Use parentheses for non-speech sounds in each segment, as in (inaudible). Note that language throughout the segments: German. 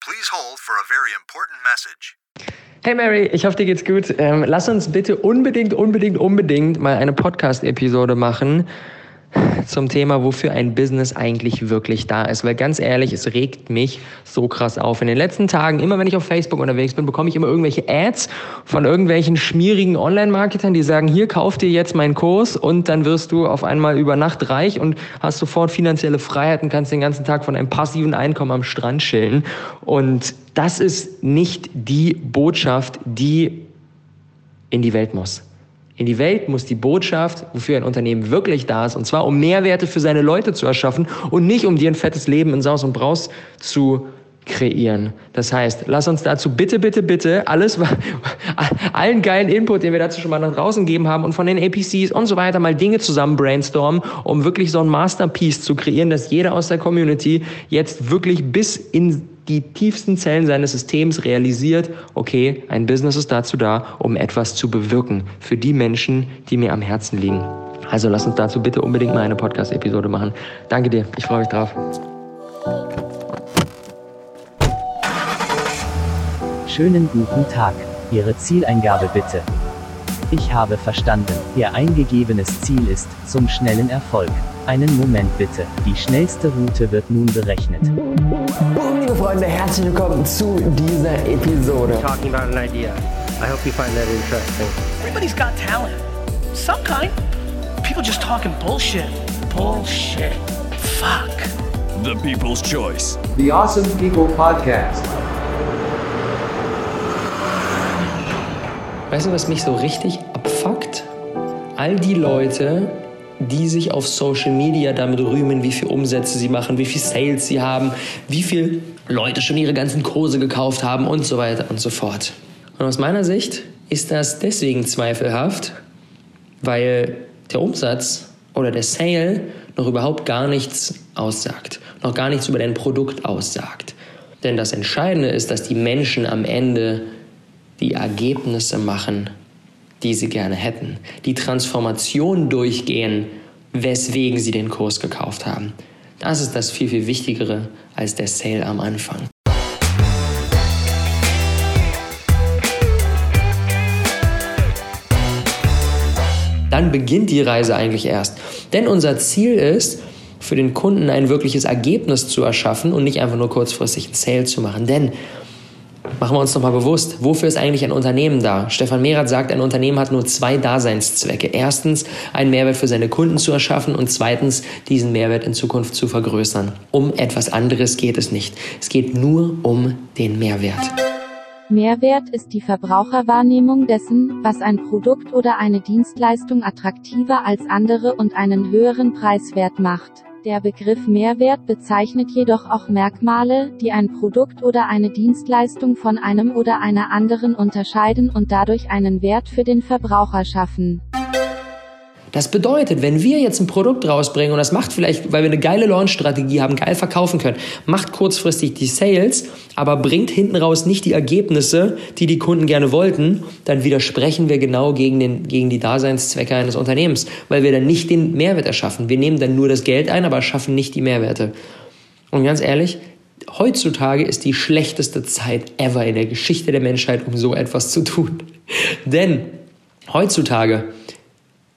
Please hold for a very important message. Hey Mary, ich hoffe, dir geht's gut. Ähm, lass uns bitte unbedingt, unbedingt, unbedingt mal eine Podcast-Episode machen zum Thema, wofür ein Business eigentlich wirklich da ist. Weil ganz ehrlich, es regt mich so krass auf. In den letzten Tagen, immer wenn ich auf Facebook unterwegs bin, bekomme ich immer irgendwelche Ads von irgendwelchen schmierigen Online-Marketern, die sagen, hier kauf dir jetzt meinen Kurs und dann wirst du auf einmal über Nacht reich und hast sofort finanzielle Freiheit und kannst den ganzen Tag von einem passiven Einkommen am Strand chillen. Und das ist nicht die Botschaft, die in die Welt muss. In die Welt muss die Botschaft, wofür ein Unternehmen wirklich da ist, und zwar um Mehrwerte für seine Leute zu erschaffen und nicht um dir ein fettes Leben in Saus und Braus zu kreieren. Das heißt, lass uns dazu bitte, bitte, bitte alles, (laughs) allen geilen Input, den wir dazu schon mal nach draußen gegeben haben und von den APCs und so weiter mal Dinge zusammen brainstormen, um wirklich so ein Masterpiece zu kreieren, dass jeder aus der Community jetzt wirklich bis in die tiefsten Zellen seines Systems realisiert, okay, ein Business ist dazu da, um etwas zu bewirken für die Menschen, die mir am Herzen liegen. Also lass uns dazu bitte unbedingt mal eine Podcast-Episode machen. Danke dir, ich freue mich drauf. Schönen guten Tag. Ihre Zieleingabe bitte. Ich habe verstanden. Ihr eingegebenes Ziel ist zum schnellen Erfolg. Einen Moment bitte. Die schnellste Route wird nun berechnet. Boom, liebe Freunde, herzlich willkommen zu dieser Episode. talking about an idea. I hope you find that interesting. Everybody's got talent. Some kind. People just talking bullshit. Bullshit. Fuck. The People's Choice. The Awesome People Podcast. Weißt du, was mich so richtig abfuckt? All die Leute, die sich auf Social Media damit rühmen, wie viel Umsätze sie machen, wie viel Sales sie haben, wie viel Leute schon ihre ganzen Kurse gekauft haben und so weiter und so fort. Und aus meiner Sicht ist das deswegen zweifelhaft, weil der Umsatz oder der Sale noch überhaupt gar nichts aussagt, noch gar nichts über dein Produkt aussagt. Denn das Entscheidende ist, dass die Menschen am Ende die Ergebnisse machen, die sie gerne hätten, die Transformation durchgehen, weswegen sie den Kurs gekauft haben. Das ist das viel, viel Wichtigere als der Sale am Anfang. Dann beginnt die Reise eigentlich erst. Denn unser Ziel ist, für den Kunden ein wirkliches Ergebnis zu erschaffen und nicht einfach nur kurzfristig einen Sale zu machen. Denn Machen wir uns nochmal bewusst, wofür ist eigentlich ein Unternehmen da? Stefan Merath sagt, ein Unternehmen hat nur zwei Daseinszwecke. Erstens, einen Mehrwert für seine Kunden zu erschaffen und zweitens, diesen Mehrwert in Zukunft zu vergrößern. Um etwas anderes geht es nicht. Es geht nur um den Mehrwert. Mehrwert ist die Verbraucherwahrnehmung dessen, was ein Produkt oder eine Dienstleistung attraktiver als andere und einen höheren Preiswert macht. Der Begriff Mehrwert bezeichnet jedoch auch Merkmale, die ein Produkt oder eine Dienstleistung von einem oder einer anderen unterscheiden und dadurch einen Wert für den Verbraucher schaffen. Das bedeutet, wenn wir jetzt ein Produkt rausbringen und das macht vielleicht, weil wir eine geile Launch-Strategie haben, geil verkaufen können, macht kurzfristig die Sales, aber bringt hinten raus nicht die Ergebnisse, die die Kunden gerne wollten, dann widersprechen wir genau gegen, den, gegen die Daseinszwecke eines Unternehmens, weil wir dann nicht den Mehrwert erschaffen. Wir nehmen dann nur das Geld ein, aber schaffen nicht die Mehrwerte. Und ganz ehrlich, heutzutage ist die schlechteste Zeit ever in der Geschichte der Menschheit, um so etwas zu tun. (laughs) Denn heutzutage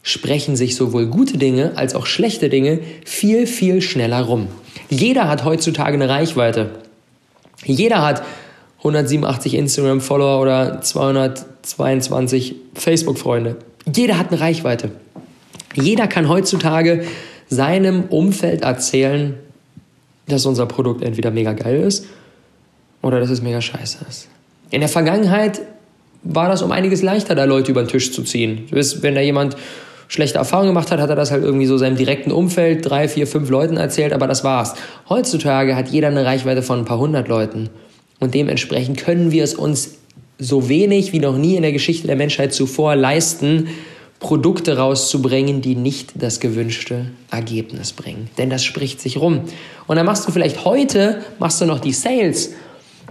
sprechen sich sowohl gute Dinge als auch schlechte Dinge viel, viel schneller rum. Jeder hat heutzutage eine Reichweite. Jeder hat 187 Instagram-Follower oder 222 Facebook-Freunde. Jeder hat eine Reichweite. Jeder kann heutzutage seinem Umfeld erzählen, dass unser Produkt entweder mega geil ist oder dass es mega scheiße ist. In der Vergangenheit war das um einiges leichter, da Leute über den Tisch zu ziehen. Wenn da jemand schlechte Erfahrungen gemacht hat, hat er das halt irgendwie so seinem direkten Umfeld, drei, vier, fünf Leuten erzählt, aber das war's. Heutzutage hat jeder eine Reichweite von ein paar hundert Leuten. Und dementsprechend können wir es uns so wenig wie noch nie in der Geschichte der Menschheit zuvor leisten, Produkte rauszubringen, die nicht das gewünschte Ergebnis bringen. Denn das spricht sich rum. Und dann machst du vielleicht heute, machst du noch die Sales,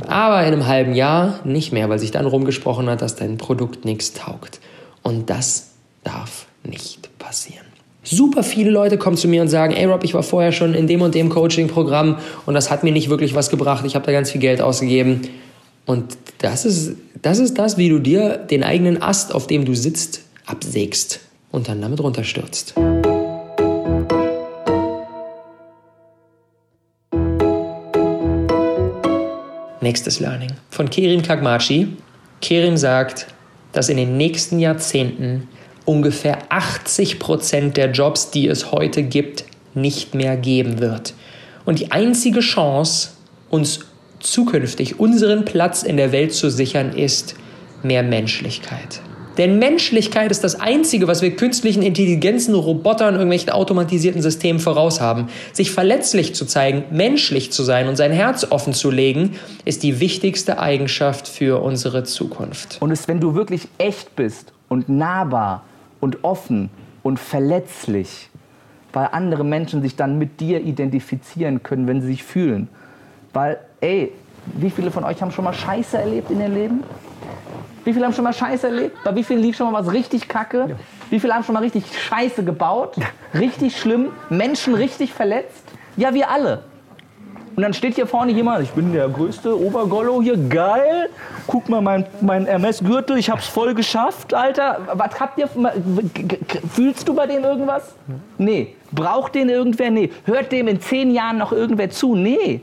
aber in einem halben Jahr nicht mehr, weil sich dann rumgesprochen hat, dass dein Produkt nichts taugt. Und das darf nicht passieren. Super viele Leute kommen zu mir und sagen, ey Rob, ich war vorher schon in dem und dem Coaching-Programm und das hat mir nicht wirklich was gebracht. Ich habe da ganz viel Geld ausgegeben. Und das ist, das ist das, wie du dir den eigenen Ast, auf dem du sitzt, absägst und dann damit runterstürzt. Nächstes Learning von Kerim Kagmachi. Kerim sagt, dass in den nächsten Jahrzehnten ungefähr 80 Prozent der Jobs, die es heute gibt, nicht mehr geben wird. Und die einzige Chance, uns zukünftig unseren Platz in der Welt zu sichern, ist mehr Menschlichkeit. Denn Menschlichkeit ist das Einzige, was wir künstlichen Intelligenzen, Robotern, irgendwelchen automatisierten Systemen voraus haben. Sich verletzlich zu zeigen, menschlich zu sein und sein Herz offen zu legen, ist die wichtigste Eigenschaft für unsere Zukunft. Und es, wenn du wirklich echt bist und nahbar und offen und verletzlich, weil andere Menschen sich dann mit dir identifizieren können, wenn sie sich fühlen. Weil, ey, wie viele von euch haben schon mal Scheiße erlebt in ihrem Leben? Wie viele haben schon mal Scheiße erlebt? Bei wie vielen lief schon mal was richtig kacke? Ja. Wie viele haben schon mal richtig Scheiße gebaut? (laughs) Richtig schlimm? Menschen richtig verletzt? Ja, wir alle. Und dann steht hier vorne jemand, ich bin der größte Obergollo hier, geil. Guck mal, mein, mein MS-Gürtel, ich hab's voll geschafft, Alter. Was habt ihr, fühlst du bei dem irgendwas? Nee. Braucht den irgendwer? Nee. Hört dem in zehn Jahren noch irgendwer zu? Nee.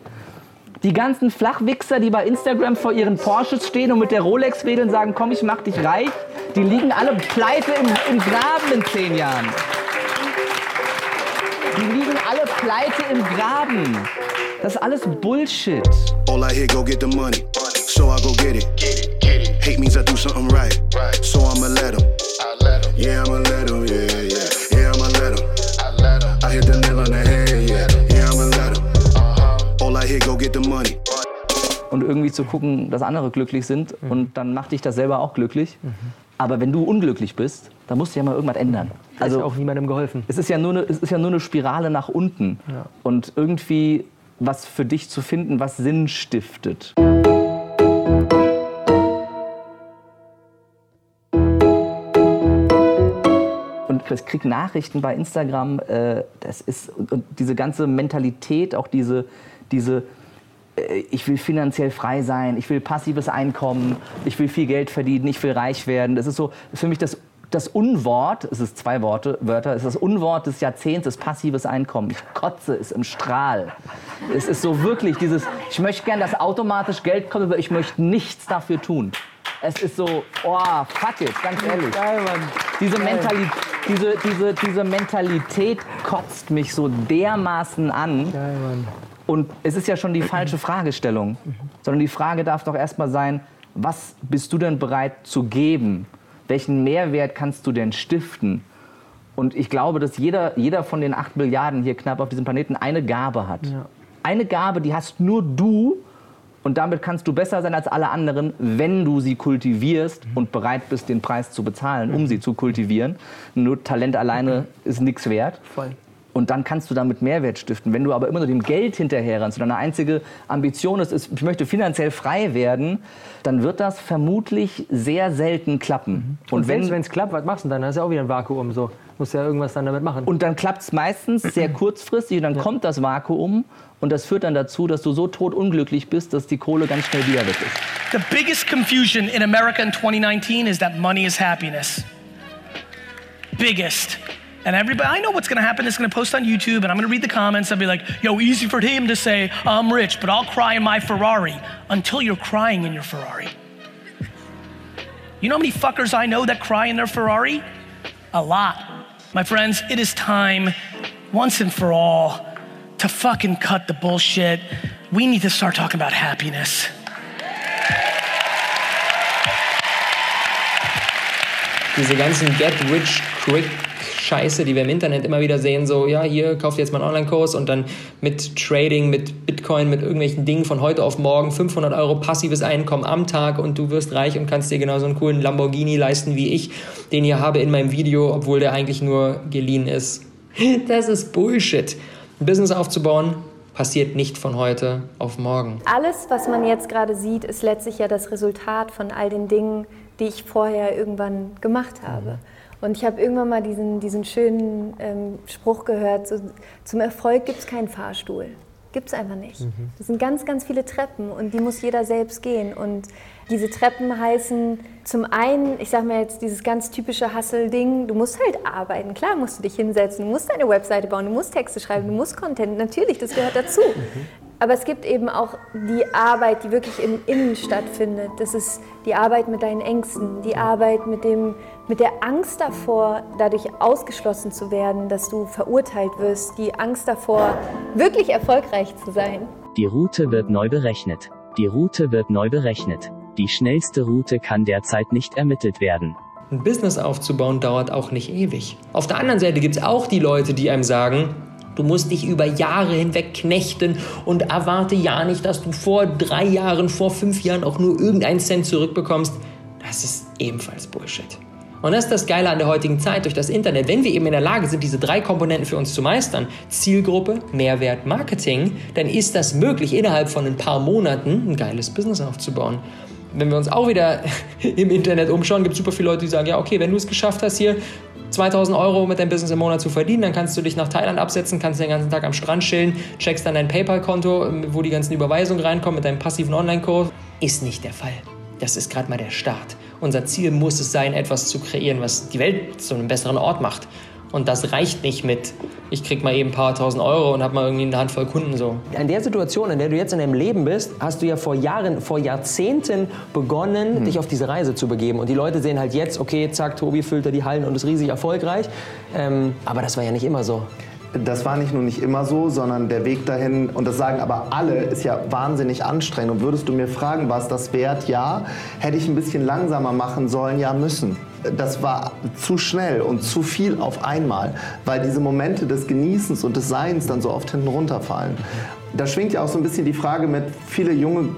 Die ganzen Flachwichser, die bei Instagram vor ihren Porsches stehen und mit der Rolex wedeln sagen, komm, ich mach dich reich, die liegen alle pleite im, im Graben in zehn Jahren. Die liegen alle pleite im Graben. Das ist alles Bullshit. All I hear, go get the money. So I go get it. Hate means I do something right. So I'ma let him. Yeah, I'ma let him. Yeah, yeah. Yeah, I'ma. I hit the nail on the head. Yeah, I'ma. All I hear, go get the money. Und irgendwie zu gucken, dass andere glücklich sind mhm. und dann macht dich das selber auch glücklich. Mhm. Aber wenn du unglücklich bist, dann musst du ja mal irgendwas ändern. Also ist auch niemandem geholfen. Es ist ja nur eine, es ist ja nur eine Spirale nach unten. Ja. Und irgendwie was für dich zu finden, was Sinn stiftet. Und ich kriege Nachrichten bei Instagram, äh, das ist, und diese ganze Mentalität, auch diese, diese ich will finanziell frei sein, ich will passives Einkommen, ich will viel Geld verdienen, ich will reich werden. Das ist so für mich das das Unwort, es ist zwei Worte, Wörter, es ist das Unwort des Jahrzehnts, ist passives Einkommen. Ich kotze es im Strahl. Es ist so wirklich dieses, ich möchte gern, dass automatisch Geld kommt, aber ich möchte nichts dafür tun. Es ist so, oh, fuck it, ganz ehrlich. Geil, Mann. Diese, Mentalität, diese, diese, diese Mentalität kotzt mich so dermaßen an. Geil, Mann. Und es ist ja schon die falsche Fragestellung, sondern die Frage darf doch erstmal sein, was bist du denn bereit zu geben? welchen Mehrwert kannst du denn stiften? Und ich glaube, dass jeder, jeder von den acht Milliarden hier knapp auf diesem Planeten eine Gabe hat. Ja. Eine Gabe, die hast nur du und damit kannst du besser sein als alle anderen, wenn du sie kultivierst und bereit bist, den Preis zu bezahlen, um sie zu kultivieren. Nur Talent alleine ist nichts wert. Voll. Und dann kannst du damit Mehrwert stiften. Wenn du aber immer nur dem Geld hinterherrennst und deine einzige Ambition ist, ist, ich möchte finanziell frei werden, dann wird das vermutlich sehr selten klappen. Mhm. Und, und wenn es klappt, was machst du dann? Dann ist ja auch wieder ein Vakuum. So. Musst ja irgendwas dann damit machen. Und dann klappt es meistens sehr (clears throat) kurzfristig und dann ja. kommt das Vakuum und das führt dann dazu, dass du so totunglücklich bist, dass die Kohle ganz schnell wieder weg ist. The biggest confusion in America in 2019 is that money is happiness. Biggest. And everybody, I know what's gonna happen. It's gonna post on YouTube, and I'm gonna read the comments. I'll be like, yo, easy for him to say, I'm rich, but I'll cry in my Ferrari until you're crying in your Ferrari. You know how many fuckers I know that cry in their Ferrari? A lot. My friends, it is time, once and for all, to fucking cut the bullshit. We need to start talking about happiness. Diese ganzen Get Rich Quick Scheiße, die wir im Internet immer wieder sehen, so, ja, hier, kauft jetzt mal einen Online-Kurs und dann mit Trading, mit Bitcoin, mit irgendwelchen Dingen von heute auf morgen 500 Euro passives Einkommen am Tag und du wirst reich und kannst dir genauso einen coolen Lamborghini leisten wie ich, den ich habe in meinem Video, obwohl der eigentlich nur geliehen ist. Das ist Bullshit. Ein Business aufzubauen, passiert nicht von heute auf morgen. Alles, was man jetzt gerade sieht, ist letztlich ja das Resultat von all den Dingen, die ich vorher irgendwann gemacht habe. Und ich habe irgendwann mal diesen, diesen schönen ähm, Spruch gehört, so, zum Erfolg gibt es keinen Fahrstuhl. Gibt es einfach nicht. Mhm. Das sind ganz, ganz viele Treppen und die muss jeder selbst gehen. Und diese Treppen heißen zum einen, ich sage mir jetzt dieses ganz typische Hustle-Ding, du musst halt arbeiten. Klar musst du dich hinsetzen, du musst deine Webseite bauen, du musst Texte schreiben, du musst Content. Natürlich, das gehört dazu. Mhm. Aber es gibt eben auch die Arbeit, die wirklich im Innen stattfindet. Das ist die Arbeit mit deinen Ängsten, die Arbeit mit, dem, mit der Angst davor, dadurch ausgeschlossen zu werden, dass du verurteilt wirst, die Angst davor, wirklich erfolgreich zu sein. Die Route wird neu berechnet. Die Route wird neu berechnet. Die schnellste Route kann derzeit nicht ermittelt werden. Ein Business aufzubauen dauert auch nicht ewig. Auf der anderen Seite gibt es auch die Leute, die einem sagen, Du musst dich über Jahre hinweg knechten und erwarte ja nicht, dass du vor drei Jahren, vor fünf Jahren auch nur irgendeinen Cent zurückbekommst. Das ist ebenfalls Bullshit. Und das ist das Geile an der heutigen Zeit durch das Internet. Wenn wir eben in der Lage sind, diese drei Komponenten für uns zu meistern, Zielgruppe, Mehrwert, Marketing, dann ist das möglich, innerhalb von ein paar Monaten ein geiles Business aufzubauen. Wenn wir uns auch wieder (laughs) im Internet umschauen, gibt es super viele Leute, die sagen, ja, okay, wenn du es geschafft hast, hier 2000 Euro mit deinem Business im Monat zu verdienen, dann kannst du dich nach Thailand absetzen, kannst den ganzen Tag am Strand chillen, checkst dann dein PayPal-Konto, wo die ganzen Überweisungen reinkommen mit deinem passiven Online-Kurs. Ist nicht der Fall. Das ist gerade mal der Start. Unser Ziel muss es sein, etwas zu kreieren, was die Welt zu einem besseren Ort macht. Und das reicht nicht mit, ich krieg mal eben ein paar tausend Euro und hab mal irgendwie eine Handvoll Kunden so. In der Situation, in der du jetzt in deinem Leben bist, hast du ja vor Jahren, vor Jahrzehnten begonnen, hm. dich auf diese Reise zu begeben. Und die Leute sehen halt jetzt, okay, zack, Tobi füllt er die Hallen und ist riesig erfolgreich. Ähm, aber das war ja nicht immer so. Das war nicht nur nicht immer so, sondern der Weg dahin, und das sagen aber alle, ist ja wahnsinnig anstrengend. Und würdest du mir fragen, was das wert? Ja. Hätte ich ein bisschen langsamer machen sollen? Ja, müssen das war zu schnell und zu viel auf einmal, weil diese Momente des Genießens und des Seins dann so oft hinten runterfallen. Da schwingt ja auch so ein bisschen die Frage mit, viele junge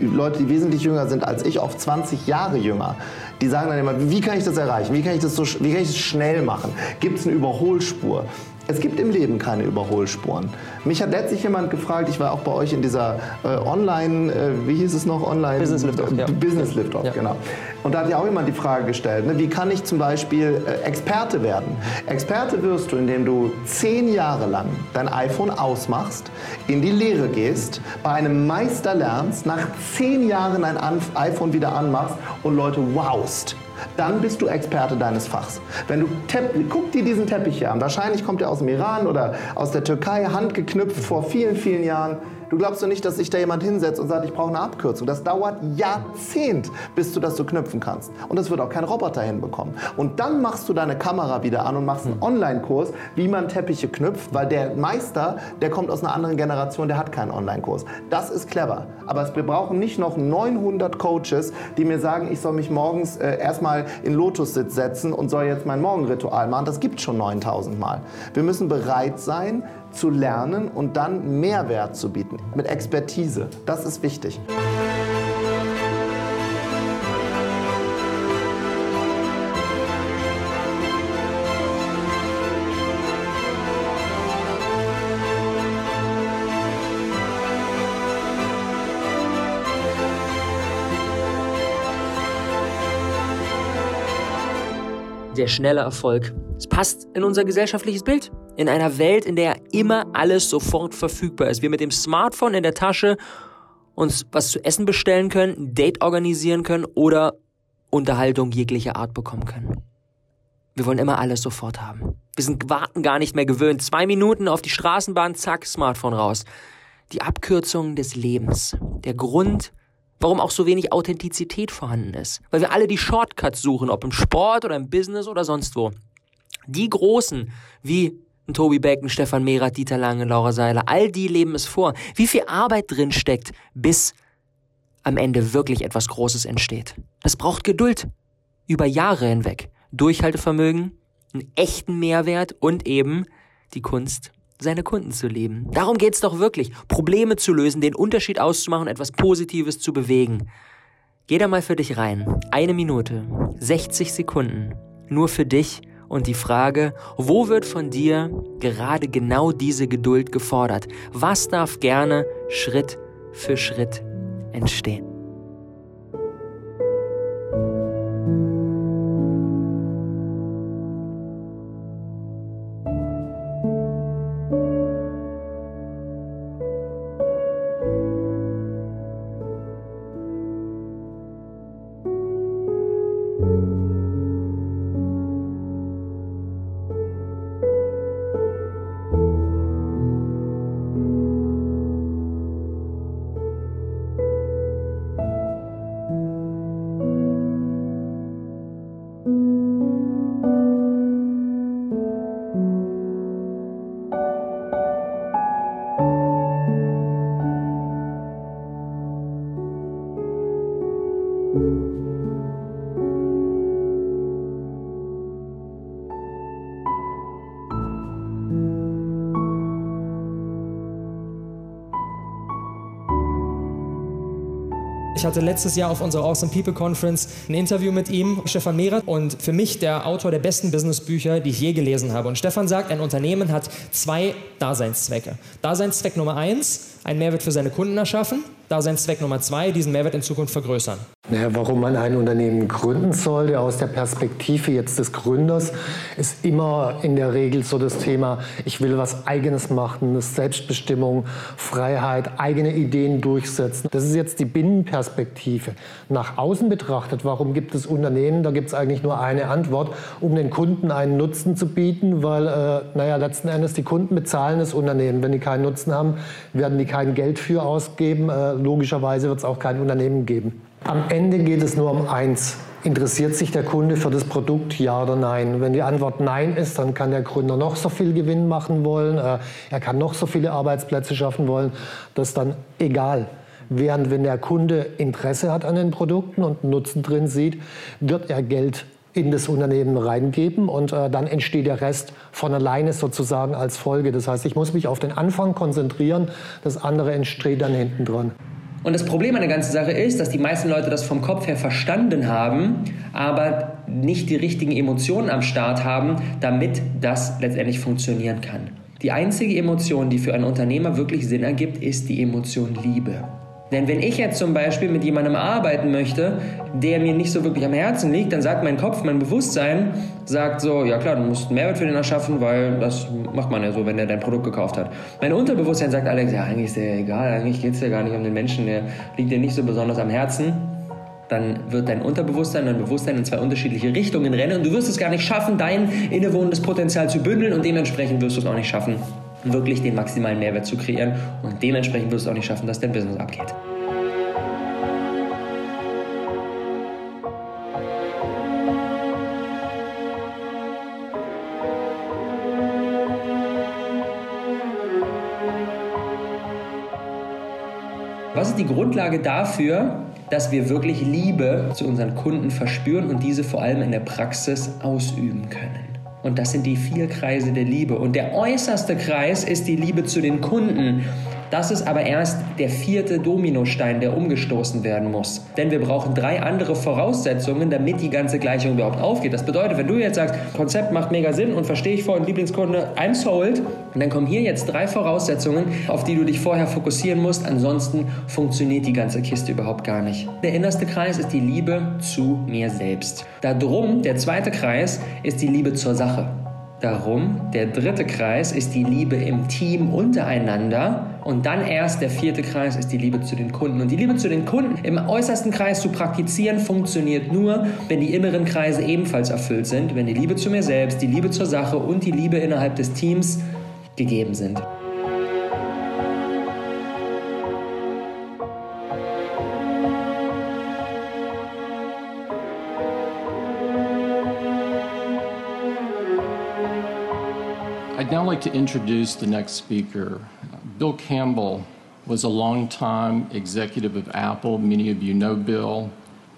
Leute, die wesentlich jünger sind als ich, oft 20 Jahre jünger, die sagen dann immer, wie kann ich das erreichen? Wie kann ich das, so, wie kann ich das schnell machen? Gibt es eine Überholspur? Es gibt im Leben keine Überholspuren. Mich hat letztlich jemand gefragt, ich war auch bei euch in dieser äh, Online, äh, wie hieß es noch, Online? Business Lift-Off, ja. Business Lift-Off, ja. genau. Und da hat ja auch jemand die Frage gestellt, ne, wie kann ich zum Beispiel äh, Experte werden? Experte wirst du, indem du zehn Jahre lang dein iPhone ausmachst, in die Lehre gehst, bei einem Meister lernst, nach zehn Jahren ein iPhone wieder anmachst und Leute wowst dann bist du Experte deines Fachs. Wenn du guck dir diesen Teppich hier an. Wahrscheinlich kommt er aus dem Iran oder aus der Türkei, handgeknüpft vor vielen, vielen Jahren. Du glaubst doch nicht, dass sich da jemand hinsetzt und sagt, ich brauche eine Abkürzung. Das dauert Jahrzehnt, bis du das so knüpfen kannst. Und das wird auch kein Roboter hinbekommen. Und dann machst du deine Kamera wieder an und machst einen Online-Kurs, wie man Teppiche knüpft, weil der Meister, der kommt aus einer anderen Generation, der hat keinen Online-Kurs. Das ist clever. Aber wir brauchen nicht noch 900 Coaches, die mir sagen, ich soll mich morgens äh, erstmal in Lotussitz setzen und soll jetzt mein Morgenritual machen. Das gibt schon 9000 Mal. Wir müssen bereit sein, zu lernen und dann Mehrwert zu bieten mit Expertise. Das ist wichtig. Der schnelle Erfolg. Es passt in unser gesellschaftliches Bild. In einer Welt, in der immer alles sofort verfügbar ist. Wir mit dem Smartphone in der Tasche uns was zu essen bestellen können, ein Date organisieren können oder Unterhaltung jeglicher Art bekommen können. Wir wollen immer alles sofort haben. Wir sind warten gar nicht mehr gewöhnt. Zwei Minuten auf die Straßenbahn, zack, Smartphone raus. Die Abkürzung des Lebens. Der Grund, warum auch so wenig Authentizität vorhanden ist. Weil wir alle die Shortcuts suchen, ob im Sport oder im Business oder sonst wo. Die Großen, wie Tobi Becken, Stefan Mehrath, Dieter Lange, Laura Seiler, all die leben es vor. Wie viel Arbeit drin steckt, bis am Ende wirklich etwas Großes entsteht. Das braucht Geduld. Über Jahre hinweg. Durchhaltevermögen, einen echten Mehrwert und eben die Kunst, seine Kunden zu lieben. Darum geht's doch wirklich. Probleme zu lösen, den Unterschied auszumachen, etwas Positives zu bewegen. Geh da mal für dich rein. Eine Minute, 60 Sekunden. Nur für dich und die Frage, wo wird von dir gerade genau diese Geduld gefordert? Was darf gerne Schritt für Schritt entstehen? Ich hatte letztes Jahr auf unserer Awesome People Conference ein Interview mit ihm, Stefan Mehrer, und für mich der Autor der besten Businessbücher, die ich je gelesen habe. Und Stefan sagt, ein Unternehmen hat zwei Daseinszwecke. Daseinszweck Nummer eins, einen Mehrwert für seine Kunden erschaffen. Daseinszweck Nummer zwei, diesen Mehrwert in Zukunft vergrößern. Naja, warum man ein Unternehmen gründen sollte, aus der Perspektive jetzt des Gründers, ist immer in der Regel so das Thema, ich will was Eigenes machen, Selbstbestimmung, Freiheit, eigene Ideen durchsetzen. Das ist jetzt die Binnenperspektive. Nach außen betrachtet, warum gibt es Unternehmen? Da gibt es eigentlich nur eine Antwort, um den Kunden einen Nutzen zu bieten, weil, äh, naja, letzten Endes die Kunden bezahlen das Unternehmen. Wenn die keinen Nutzen haben, werden die kein Geld für ausgeben. Äh, logischerweise wird es auch kein Unternehmen geben. Am Ende geht es nur um eins. Interessiert sich der Kunde für das Produkt, ja oder nein? Wenn die Antwort nein ist, dann kann der Gründer noch so viel Gewinn machen wollen, äh, er kann noch so viele Arbeitsplätze schaffen wollen, das ist dann egal. Während wenn der Kunde Interesse hat an den Produkten und Nutzen drin sieht, wird er Geld in das Unternehmen reingeben und äh, dann entsteht der Rest von alleine sozusagen als Folge. Das heißt, ich muss mich auf den Anfang konzentrieren, das andere entsteht dann hinten dran. Und das Problem an der ganzen Sache ist, dass die meisten Leute das vom Kopf her verstanden haben, aber nicht die richtigen Emotionen am Start haben, damit das letztendlich funktionieren kann. Die einzige Emotion, die für einen Unternehmer wirklich Sinn ergibt, ist die Emotion Liebe. Denn wenn ich jetzt zum Beispiel mit jemandem arbeiten möchte, der mir nicht so wirklich am Herzen liegt, dann sagt mein Kopf, mein Bewusstsein, sagt so, ja klar, du musst einen Mehrwert für den erschaffen, weil das macht man ja so, wenn er dein Produkt gekauft hat. Mein Unterbewusstsein sagt Alex, ja eigentlich ist der egal, eigentlich geht es ja gar nicht um den Menschen, der liegt dir nicht so besonders am Herzen. Dann wird dein Unterbewusstsein dein Bewusstsein in zwei unterschiedliche Richtungen rennen und du wirst es gar nicht schaffen, dein innewohnendes Potenzial zu bündeln und dementsprechend wirst du es auch nicht schaffen, wirklich den maximalen Mehrwert zu kreieren und dementsprechend wirst du auch nicht schaffen, dass dein Business abgeht. Was ist die Grundlage dafür, dass wir wirklich Liebe zu unseren Kunden verspüren und diese vor allem in der Praxis ausüben können? Und das sind die vier Kreise der Liebe. Und der äußerste Kreis ist die Liebe zu den Kunden. Das ist aber erst der vierte Dominostein, der umgestoßen werden muss. Denn wir brauchen drei andere Voraussetzungen, damit die ganze Gleichung überhaupt aufgeht. Das bedeutet, wenn du jetzt sagst, Konzept macht mega Sinn und verstehe ich voll, Lieblingskunde, I'm sold, und dann kommen hier jetzt drei Voraussetzungen, auf die du dich vorher fokussieren musst. Ansonsten funktioniert die ganze Kiste überhaupt gar nicht. Der innerste Kreis ist die Liebe zu mir selbst. Darum, der zweite Kreis, ist die Liebe zur Sache. Darum, der dritte Kreis ist die Liebe im Team untereinander und dann erst der vierte Kreis ist die Liebe zu den Kunden. Und die Liebe zu den Kunden im äußersten Kreis zu praktizieren funktioniert nur, wenn die inneren Kreise ebenfalls erfüllt sind, wenn die Liebe zu mir selbst, die Liebe zur Sache und die Liebe innerhalb des Teams gegeben sind. I'd now like to introduce the next speaker. Bill Campbell was a longtime executive of Apple. Many of you know Bill.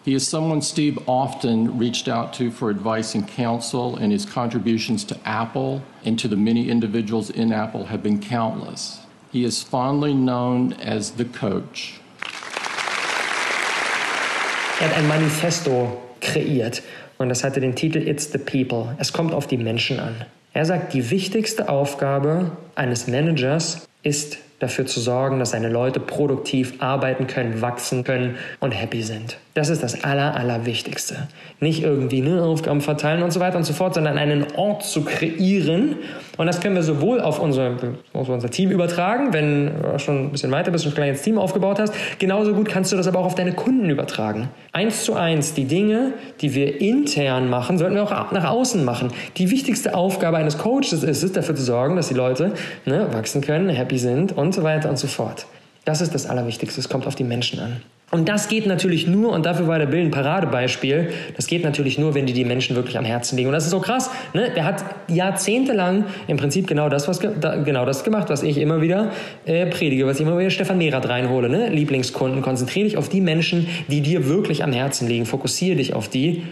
He is someone Steve often reached out to for advice and counsel, and his contributions to Apple and to the many individuals in Apple have been countless. He is fondly known as the coach. Er ein Manifesto kreiert und das hatte den Titel It's the People. Es kommt auf die Menschen an. Er sagt, die wichtigste Aufgabe eines Managers ist dafür zu sorgen, dass seine Leute produktiv arbeiten können, wachsen können und happy sind. Das ist das Aller, Allerwichtigste. Nicht irgendwie ne, Aufgaben verteilen und so weiter und so fort, sondern einen Ort zu kreieren. Und das können wir sowohl auf unser, auf unser Team übertragen, wenn du schon ein bisschen weiter bist und ein kleines Team aufgebaut hast. Genauso gut kannst du das aber auch auf deine Kunden übertragen. Eins zu eins, die Dinge, die wir intern machen, sollten wir auch nach außen machen. Die wichtigste Aufgabe eines Coaches ist es, dafür zu sorgen, dass die Leute ne, wachsen können, happy sind und so weiter und so fort. Das ist das Allerwichtigste. Es kommt auf die Menschen an. Und das geht natürlich nur, und dafür war der Bill ein Paradebeispiel, das geht natürlich nur, wenn die die Menschen wirklich am Herzen liegen. Und das ist so krass. Ne? Der hat jahrzehntelang im Prinzip genau das, was, genau das gemacht, was ich immer wieder äh, predige, was ich immer wieder Stefan Mehrath reinhole. Ne? Lieblingskunden, konzentriere dich auf die Menschen, die dir wirklich am Herzen liegen. Fokussiere dich auf die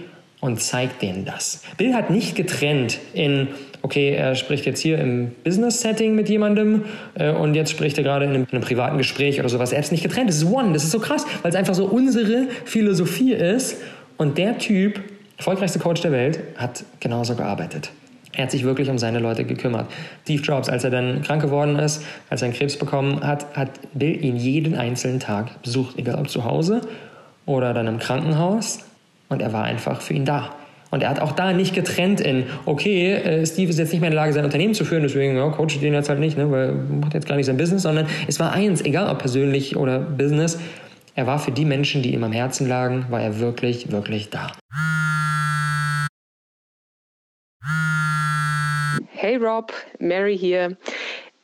und zeig denen das. Bill hat nicht getrennt in okay, er spricht jetzt hier im Business-Setting mit jemandem äh, und jetzt spricht er gerade in in einem privaten Gespräch oder sowas. Er ist nicht getrennt. Das ist One. Das ist so krass, weil es einfach so unsere Philosophie ist. Und der Typ, erfolgreichste Coach der Welt, hat genauso gearbeitet. Er hat sich wirklich um seine Leute gekümmert. Steve Jobs, als er dann krank geworden ist, als er einen Krebs bekommen hat, hat Bill ihn jeden einzelnen Tag besucht, egal ob zu Hause oder dann im Krankenhaus. Und er war einfach für ihn da. Und er hat auch da nicht getrennt in, okay, äh, Steve ist jetzt nicht mehr in der Lage, sein Unternehmen zu führen, deswegen ja, coach den jetzt halt nicht, ne, weil er macht jetzt gar nicht sein Business, sondern es war eins, egal ob persönlich oder Business, er war für die Menschen, die ihm am Herzen lagen, war er wirklich, wirklich da. Hey Rob, Mary hier.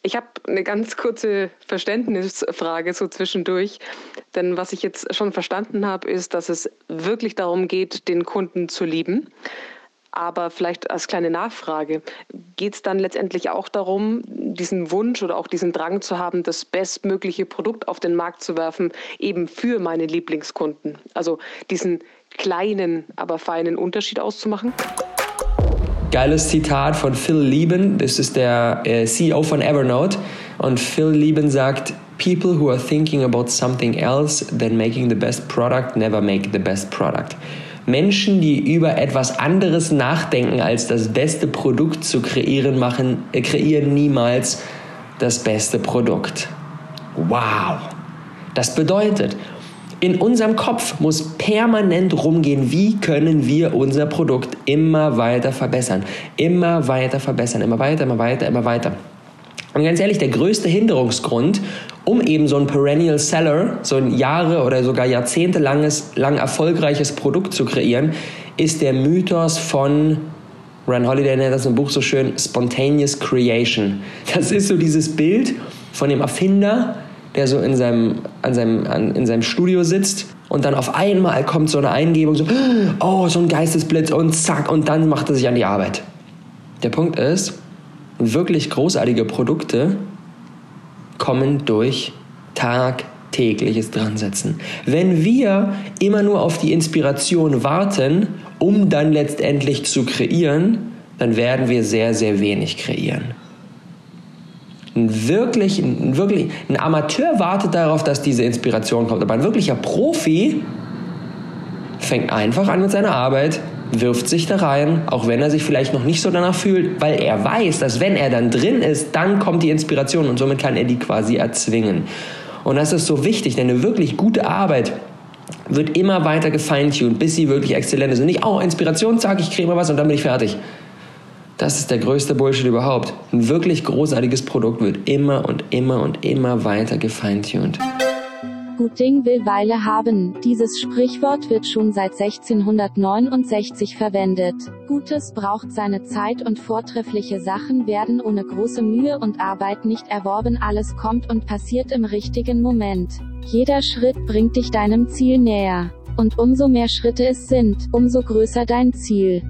Ich habe eine ganz kurze Verständnisfrage so zwischendurch. Denn was ich jetzt schon verstanden habe, ist, dass es wirklich darum geht, den Kunden zu lieben. Aber vielleicht als kleine Nachfrage, geht es dann letztendlich auch darum, diesen Wunsch oder auch diesen Drang zu haben, das bestmögliche Produkt auf den Markt zu werfen, eben für meine Lieblingskunden? Also diesen kleinen, aber feinen Unterschied auszumachen? Geiles Zitat von Phil Lieben, das ist der äh, CEO von Evernote. Und Phil Lieben sagt, People who are thinking about something else than making the best product never make the best product. Menschen, die über etwas anderes nachdenken, als das beste Produkt zu kreieren, machen, äh, kreieren niemals das beste Produkt. Wow! Das bedeutet, in unserem Kopf muss permanent rumgehen, wie können wir unser Produkt immer weiter verbessern. Immer weiter verbessern, immer weiter, immer weiter, immer weiter. Und ganz ehrlich, der größte Hinderungsgrund, um eben so ein Perennial Seller, so ein Jahre oder sogar jahrzehntelanges, lang erfolgreiches Produkt zu kreieren, ist der Mythos von Ryan Holiday nennt das im Buch so schön Spontaneous Creation. Das ist so dieses Bild von dem Erfinder, der so in seinem, an seinem, an, in seinem Studio sitzt und dann auf einmal kommt so eine Eingebung, so, oh, so ein Geistesblitz und zack, und dann macht er sich an die Arbeit. Der Punkt ist, wirklich großartige Produkte kommen durch tagtägliches Dransetzen. Wenn wir immer nur auf die Inspiration warten, um dann letztendlich zu kreieren, dann werden wir sehr, sehr wenig kreieren. Ein wirklich, ein wirklich, ein Amateur wartet darauf, dass diese Inspiration kommt, aber ein wirklicher Profi fängt einfach an mit seiner Arbeit, wirft sich da rein, auch wenn er sich vielleicht noch nicht so danach fühlt, weil er weiß, dass wenn er dann drin ist, dann kommt die Inspiration und somit kann er die quasi erzwingen. Und das ist so wichtig, denn eine wirklich gute Arbeit wird immer weiter gefeintuned, bis sie wirklich exzellent ist. Und nicht, oh, Inspiration, zack, ich kriege mal was und dann bin ich fertig. Das ist der größte Bullshit überhaupt. Ein wirklich großartiges Produkt wird immer und immer und immer weiter gefeintuned. Gut Ding will Weile haben. Dieses Sprichwort wird schon seit 1669 verwendet. Gutes braucht seine Zeit und vortreffliche Sachen werden ohne große Mühe und Arbeit nicht erworben. Alles kommt und passiert im richtigen Moment. Jeder Schritt bringt dich deinem Ziel näher. Und umso mehr Schritte es sind, umso größer dein Ziel.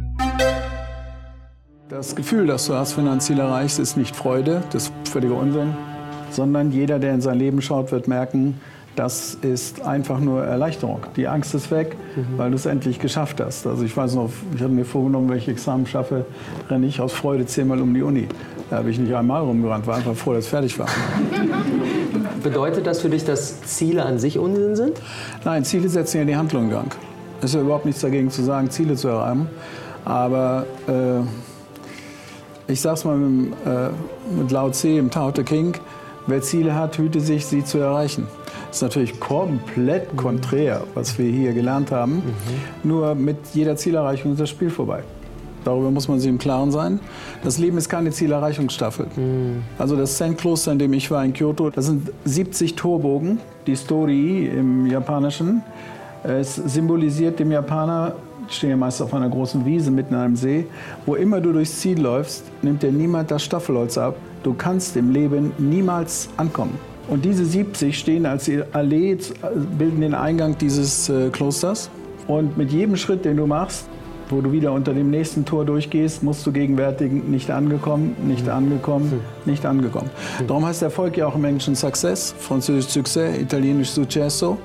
Das Gefühl, das du hast, wenn du ein Ziel erreichst, ist nicht Freude, das ist völliger Unsinn, sondern jeder, der in sein Leben schaut, wird merken, das ist einfach nur Erleichterung. Die Angst ist weg, mhm. weil du es endlich geschafft hast. Also ich weiß noch, ich hatte mir vorgenommen, wenn ich Examen schaffe, renne ich aus Freude zehnmal um die Uni. Da habe ich nicht einmal rumgerannt, war einfach froh, dass es fertig war. (laughs) Bedeutet das für dich, dass Ziele an sich Unsinn sind? Nein, Ziele setzen ja die Handlung in Gang. Es ist ja überhaupt nichts dagegen zu sagen, Ziele zu erreichen. Aber äh, ich sag's mal mit, äh, mit Lao Tse im Tao Te King, wer Ziele hat, hüte sich, sie zu erreichen. Das ist natürlich komplett mhm. konträr, was wir hier gelernt haben. Mhm. Nur mit jeder Zielerreichung ist das Spiel vorbei. Darüber muss man sich im Klaren sein. Das Leben ist keine Zielerreichungsstaffel. Mhm. Also das Zen-Kloster, in dem ich war in Kyoto, das sind 70 Torbogen, die Story im Japanischen. Es symbolisiert dem Japaner ich stehe meist auf einer großen Wiese mitten in einem See. Wo immer du durchs Ziel läufst, nimmt dir niemand das Staffelholz ab. Du kannst im Leben niemals ankommen. Und diese 70 stehen als Allee, bilden den Eingang dieses äh, Klosters. Und mit jedem Schritt, den du machst, wo du wieder unter dem nächsten Tor durchgehst, musst du gegenwärtigen, nicht angekommen, nicht angekommen, nicht angekommen. Darum heißt Erfolg ja auch im Englischen Success, französisch Succès, italienisch Successo,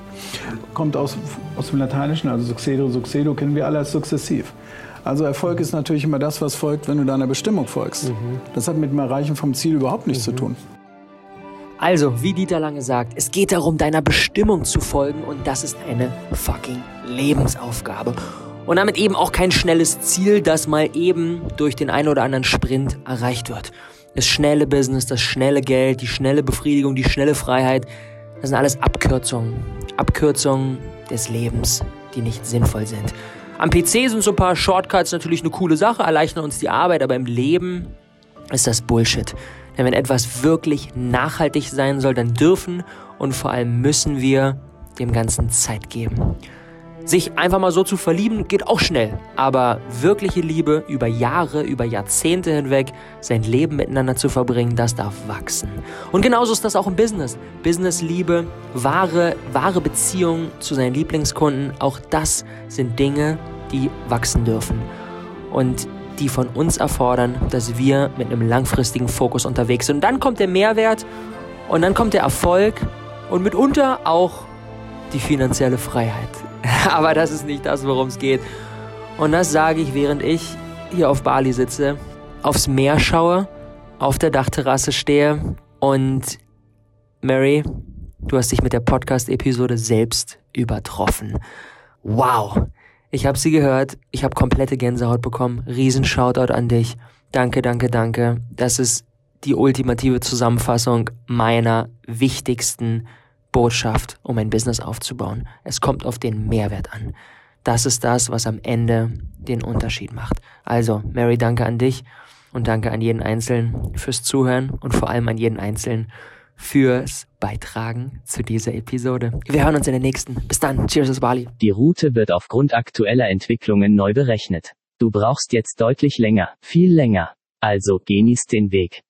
kommt aus, aus dem Lateinischen, also Succedo, Succedo kennen wir alle als sukzessiv. Also Erfolg ist natürlich immer das, was folgt, wenn du deiner Bestimmung folgst. Mhm. Das hat mit dem Erreichen vom Ziel überhaupt nichts zu tun. Also, wie Dieter Lange sagt, es geht darum, deiner Bestimmung zu folgen und das ist eine fucking Lebensaufgabe. Und damit eben auch kein schnelles Ziel, das mal eben durch den einen oder anderen Sprint erreicht wird. Das schnelle Business, das schnelle Geld, die schnelle Befriedigung, die schnelle Freiheit, das sind alles Abkürzungen. Abkürzungen des Lebens, die nicht sinnvoll sind. Am PC sind so ein paar Shortcuts natürlich eine coole Sache, erleichtern uns die Arbeit, aber im Leben ist das Bullshit. Denn wenn etwas wirklich nachhaltig sein soll, dann dürfen und vor allem müssen wir dem Ganzen Zeit geben. Sich einfach mal so zu verlieben geht auch schnell, aber wirkliche Liebe über Jahre, über Jahrzehnte hinweg, sein Leben miteinander zu verbringen, das darf wachsen. Und genauso ist das auch im Business. Business-Liebe, wahre, wahre Beziehung zu seinen Lieblingskunden, auch das sind Dinge, die wachsen dürfen. Und die von uns erfordern, dass wir mit einem langfristigen Fokus unterwegs sind. Und dann kommt der Mehrwert und dann kommt der Erfolg und mitunter auch die finanzielle Freiheit. (laughs) Aber das ist nicht das, worum es geht. Und das sage ich, während ich hier auf Bali sitze, aufs Meer schaue, auf der Dachterrasse stehe und Mary, du hast dich mit der Podcast-Episode selbst übertroffen. Wow! Ich habe sie gehört, ich habe komplette Gänsehaut bekommen. Riesen Shoutout an dich. Danke, danke, danke. Das ist die ultimative Zusammenfassung meiner wichtigsten Botschaft, um ein Business aufzubauen. Es kommt auf den Mehrwert an. Das ist das, was am Ende den Unterschied macht. Also, Mary, danke an dich und danke an jeden Einzelnen fürs Zuhören und vor allem an jeden Einzelnen fürs Beitragen zu dieser Episode. Wir hören uns in der nächsten. Bis dann. Cheers aus Bali. Die Route wird aufgrund aktueller Entwicklungen neu berechnet. Du brauchst jetzt deutlich länger, viel länger. Also genieß den Weg.